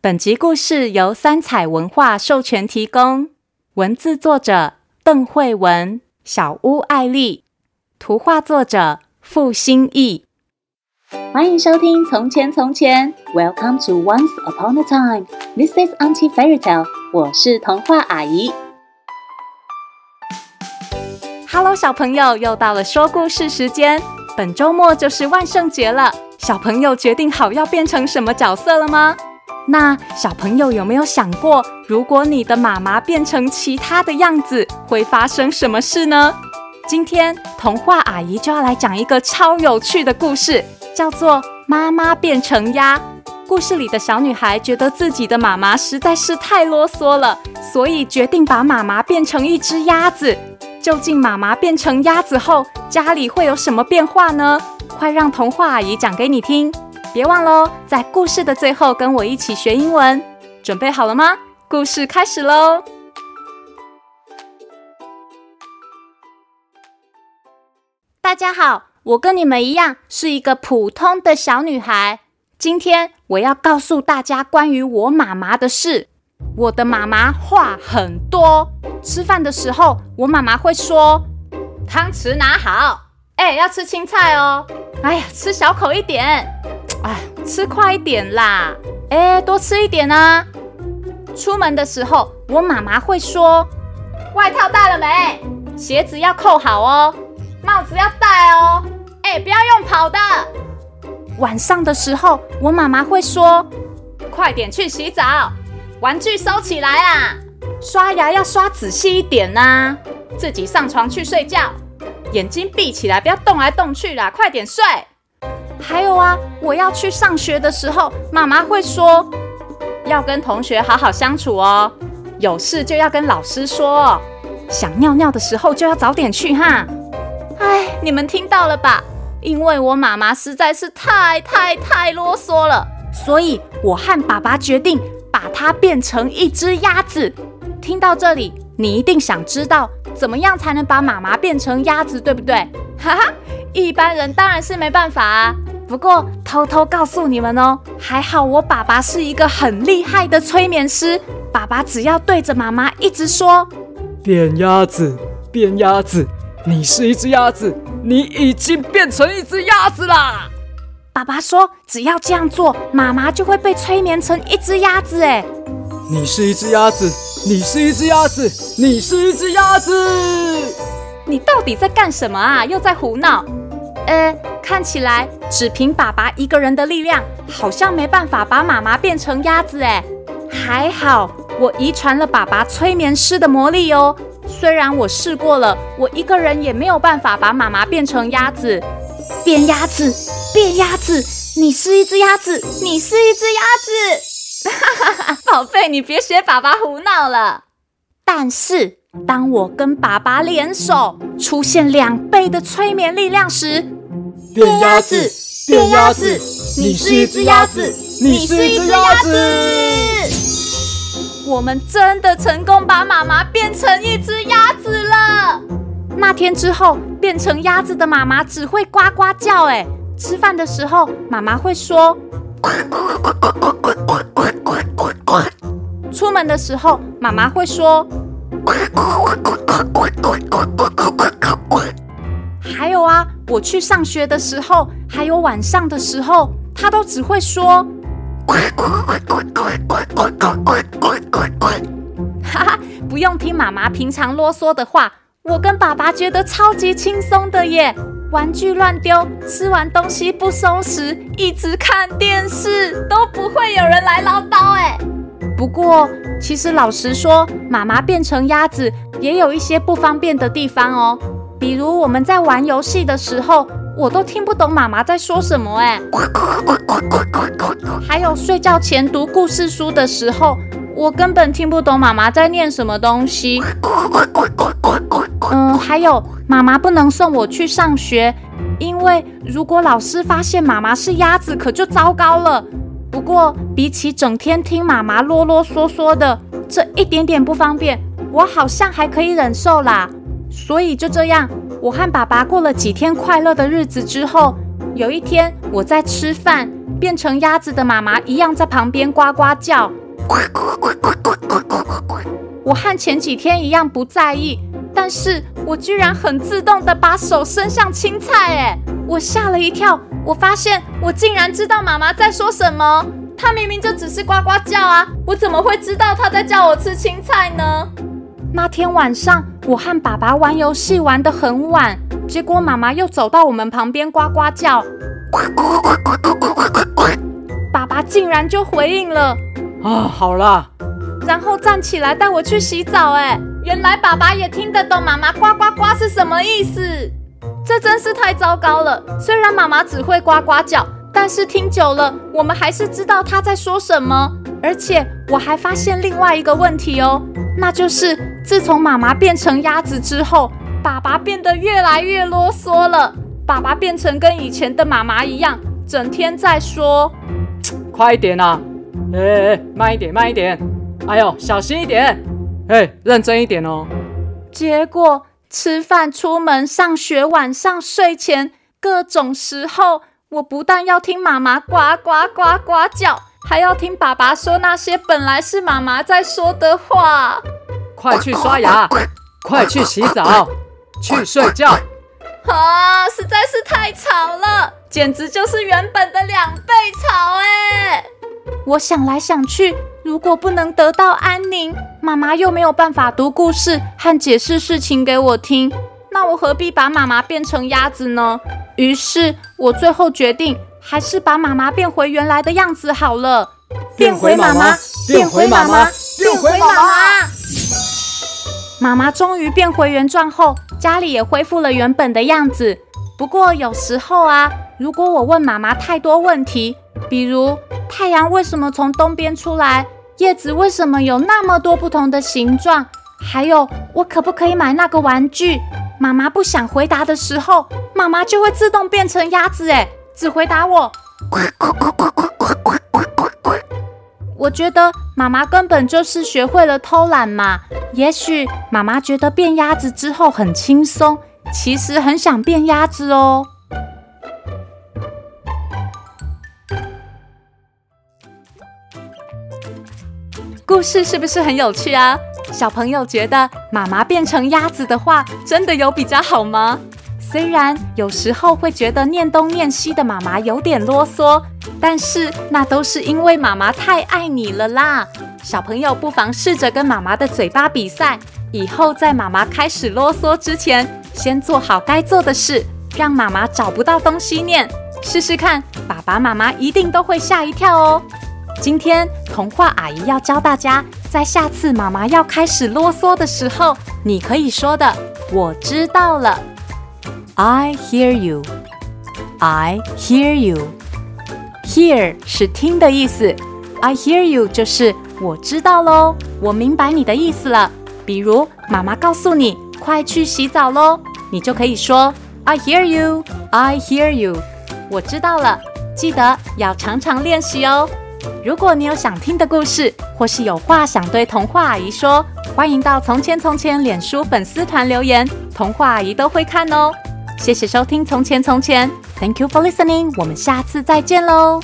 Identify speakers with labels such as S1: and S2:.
S1: 本集故事由三彩文化授权提供，文字作者邓慧文、小屋艾丽，图画作者傅欣艺。欢迎收听《从前从前》，Welcome to Once Upon a Time。This is Auntie Fairy Tale。我是童话阿姨。Hello，小朋友，又到了说故事时间。本周末就是万圣节了，小朋友决定好要变成什么角色了吗？那小朋友有没有想过，如果你的妈妈变成其他的样子，会发生什么事呢？今天童话阿姨就要来讲一个超有趣的故事，叫做《妈妈变成鸭》。故事里的小女孩觉得自己的妈妈实在是太啰嗦了，所以决定把妈妈变成一只鸭子。究竟妈妈变成鸭子后，家里会有什么变化呢？快让童话阿姨讲给你听。别忘喽，在故事的最后跟我一起学英文。准备好了吗？故事开始喽！大家好，我跟你们一样是一个普通的小女孩。今天我要告诉大家关于我妈妈的事。我的妈妈话很多，吃饭的时候我妈妈会说：“汤匙拿好，哎，要吃青菜哦。哎呀，吃小口一点。”哎，吃快一点啦！哎，多吃一点啊！出门的时候，我妈妈会说：“外套带了没？鞋子要扣好哦，帽子要戴哦。哎，不要用跑的。”晚上的时候，我妈妈会说：“快点去洗澡，玩具收起来啊！刷牙要刷仔细一点呐，自己上床去睡觉，眼睛闭起来，不要动来动去啦，快点睡。”还有啊，我要去上学的时候，妈妈会说要跟同学好好相处哦，有事就要跟老师说，想尿尿的时候就要早点去哈。哎，你们听到了吧？因为我妈妈实在是太太太啰嗦了，所以我和爸爸决定把它变成一只鸭子。听到这里，你一定想知道怎么样才能把妈妈变成鸭子，对不对？哈哈，一般人当然是没办法啊。不过偷偷告诉你们哦，还好我爸爸是一个很厉害的催眠师。爸爸只要对着妈妈一直说：“
S2: 变鸭子，变鸭子，你是一只鸭子，你已经变成一只鸭子啦！”
S1: 爸爸说：“只要这样做，妈妈就会被催眠成一只鸭子。”哎，
S2: 你是一只鸭子，你是一只鸭子，你是一只鸭子，
S1: 你到底在干什么啊？又在胡闹？呃。看起来只凭爸爸一个人的力量，好像没办法把妈妈变成鸭子哎。还好我遗传了爸爸催眠师的魔力哦。虽然我试过了，我一个人也没有办法把妈妈变成鸭子。变鸭子，变鸭子，你是一只鸭子，你是一只鸭子。哈哈哈，宝贝，你别学爸爸胡闹了。但是当我跟爸爸联手，出现两倍的催眠力量时，
S2: 变鸭子，变鸭子，你是一只鸭子，你是一只鸭子。
S1: 我们真的成功把妈妈变成一只鸭子了。那天之后，变成鸭子的妈妈只会呱呱叫。哎，吃饭的时候，妈妈会说呱呱呱呱呱呱呱呱呱呱呱。出门的时候，妈妈会说呱呱呱呱呱呱呱呱呱呱呱呱。还有啊。我去上学的时候，还有晚上的时候，他都只会说“ 哈哈，不用听妈妈平常啰嗦的话，我跟爸爸觉得超级轻松的耶。玩具乱丢，吃完东西不收拾，一直看电视，都不会有人来唠叨哎。不过，其实老实说，妈妈变成鸭子也有一些不方便的地方哦。比如我们在玩游戏的时候，我都听不懂妈妈在说什么哎。还有睡觉前读故事书的时候，我根本听不懂妈妈在念什么东西。嗯，还有妈妈不能送我去上学，因为如果老师发现妈妈是鸭子，可就糟糕了。不过比起整天听妈妈啰啰嗦嗦的，这一点点不方便，我好像还可以忍受啦。所以就这样，我和爸爸过了几天快乐的日子之后，有一天我在吃饭，变成鸭子的妈妈一样在旁边呱呱叫。呱呱呱呱呱呱呱呱呱我和前几天一样不在意，但是我居然很自动的把手伸向青菜，哎，我吓了一跳。我发现我竟然知道妈妈在说什么。她明明就只是呱呱叫啊，我怎么会知道她在叫我吃青菜呢？那天晚上，我和爸爸玩游戏玩得很晚，结果妈妈又走到我们旁边呱呱叫，爸爸竟然就回应了。
S2: 啊，好啦。
S1: 然后站起来带我去洗澡。哎，原来爸爸也听得懂妈妈呱呱呱是什么意思。这真是太糟糕了。虽然妈妈只会呱呱叫，但是听久了，我们还是知道他在说什么。而且我还发现另外一个问题哦，那就是自从妈妈变成鸭子之后，爸爸变得越来越啰嗦了。爸爸变成跟以前的妈妈一样，整天在说：“
S2: 快一点啊！哎哎，慢一点，慢一点。”哎呦，小心一点！哎，认真一点哦。
S1: 结果吃饭、出门、上学、晚上睡前，各种时候，我不但要听妈妈呱呱呱呱叫，还要听爸爸说那些本来是妈妈在说的话。
S2: 快去刷牙，快去洗澡，去睡觉。
S1: 啊，实在是太吵了，简直就是原本的两倍吵哎！我想来想去。如果不能得到安宁，妈妈又没有办法读故事和解释事情给我听，那我何必把妈妈变成鸭子呢？于是我最后决定，还是把妈妈变回原来的样子好了。
S2: 变回妈妈，变回妈妈，变回妈妈。
S1: 妈妈终于变回原状后，家里也恢复了原本的样子。不过有时候啊，如果我问妈妈太多问题，比如太阳为什么从东边出来？叶子为什么有那么多不同的形状？还有，我可不可以买那个玩具？妈妈不想回答的时候，妈妈就会自动变成鸭子，哎，只回答我。我觉得妈妈根本就是学会了偷懒嘛。也许妈妈觉得变鸭子之后很轻松，其实很想变鸭子哦。故事是不是很有趣啊？小朋友觉得妈妈变成鸭子的话，真的有比较好吗？虽然有时候会觉得念东念西的妈妈有点啰嗦，但是那都是因为妈妈太爱你了啦。小朋友不妨试着跟妈妈的嘴巴比赛，以后在妈妈开始啰嗦之前，先做好该做的事，让妈妈找不到东西念。试试看，爸爸妈妈一定都会吓一跳哦。今天童话阿姨要教大家，在下次妈妈要开始啰嗦的时候，你可以说的“我知道了”。I hear you. I hear you. Hear 是听的意思，I hear you 就是我知道喽，我明白你的意思了。比如妈妈告诉你快去洗澡喽，你就可以说 I hear you. I hear you. 我知道了，记得要常常练习哦。如果你有想听的故事，或是有话想对童话阿姨说，欢迎到《从前从前》脸书粉丝团留言，童话阿姨都会看哦。谢谢收听《从前从前》，Thank you for listening，我们下次再见喽。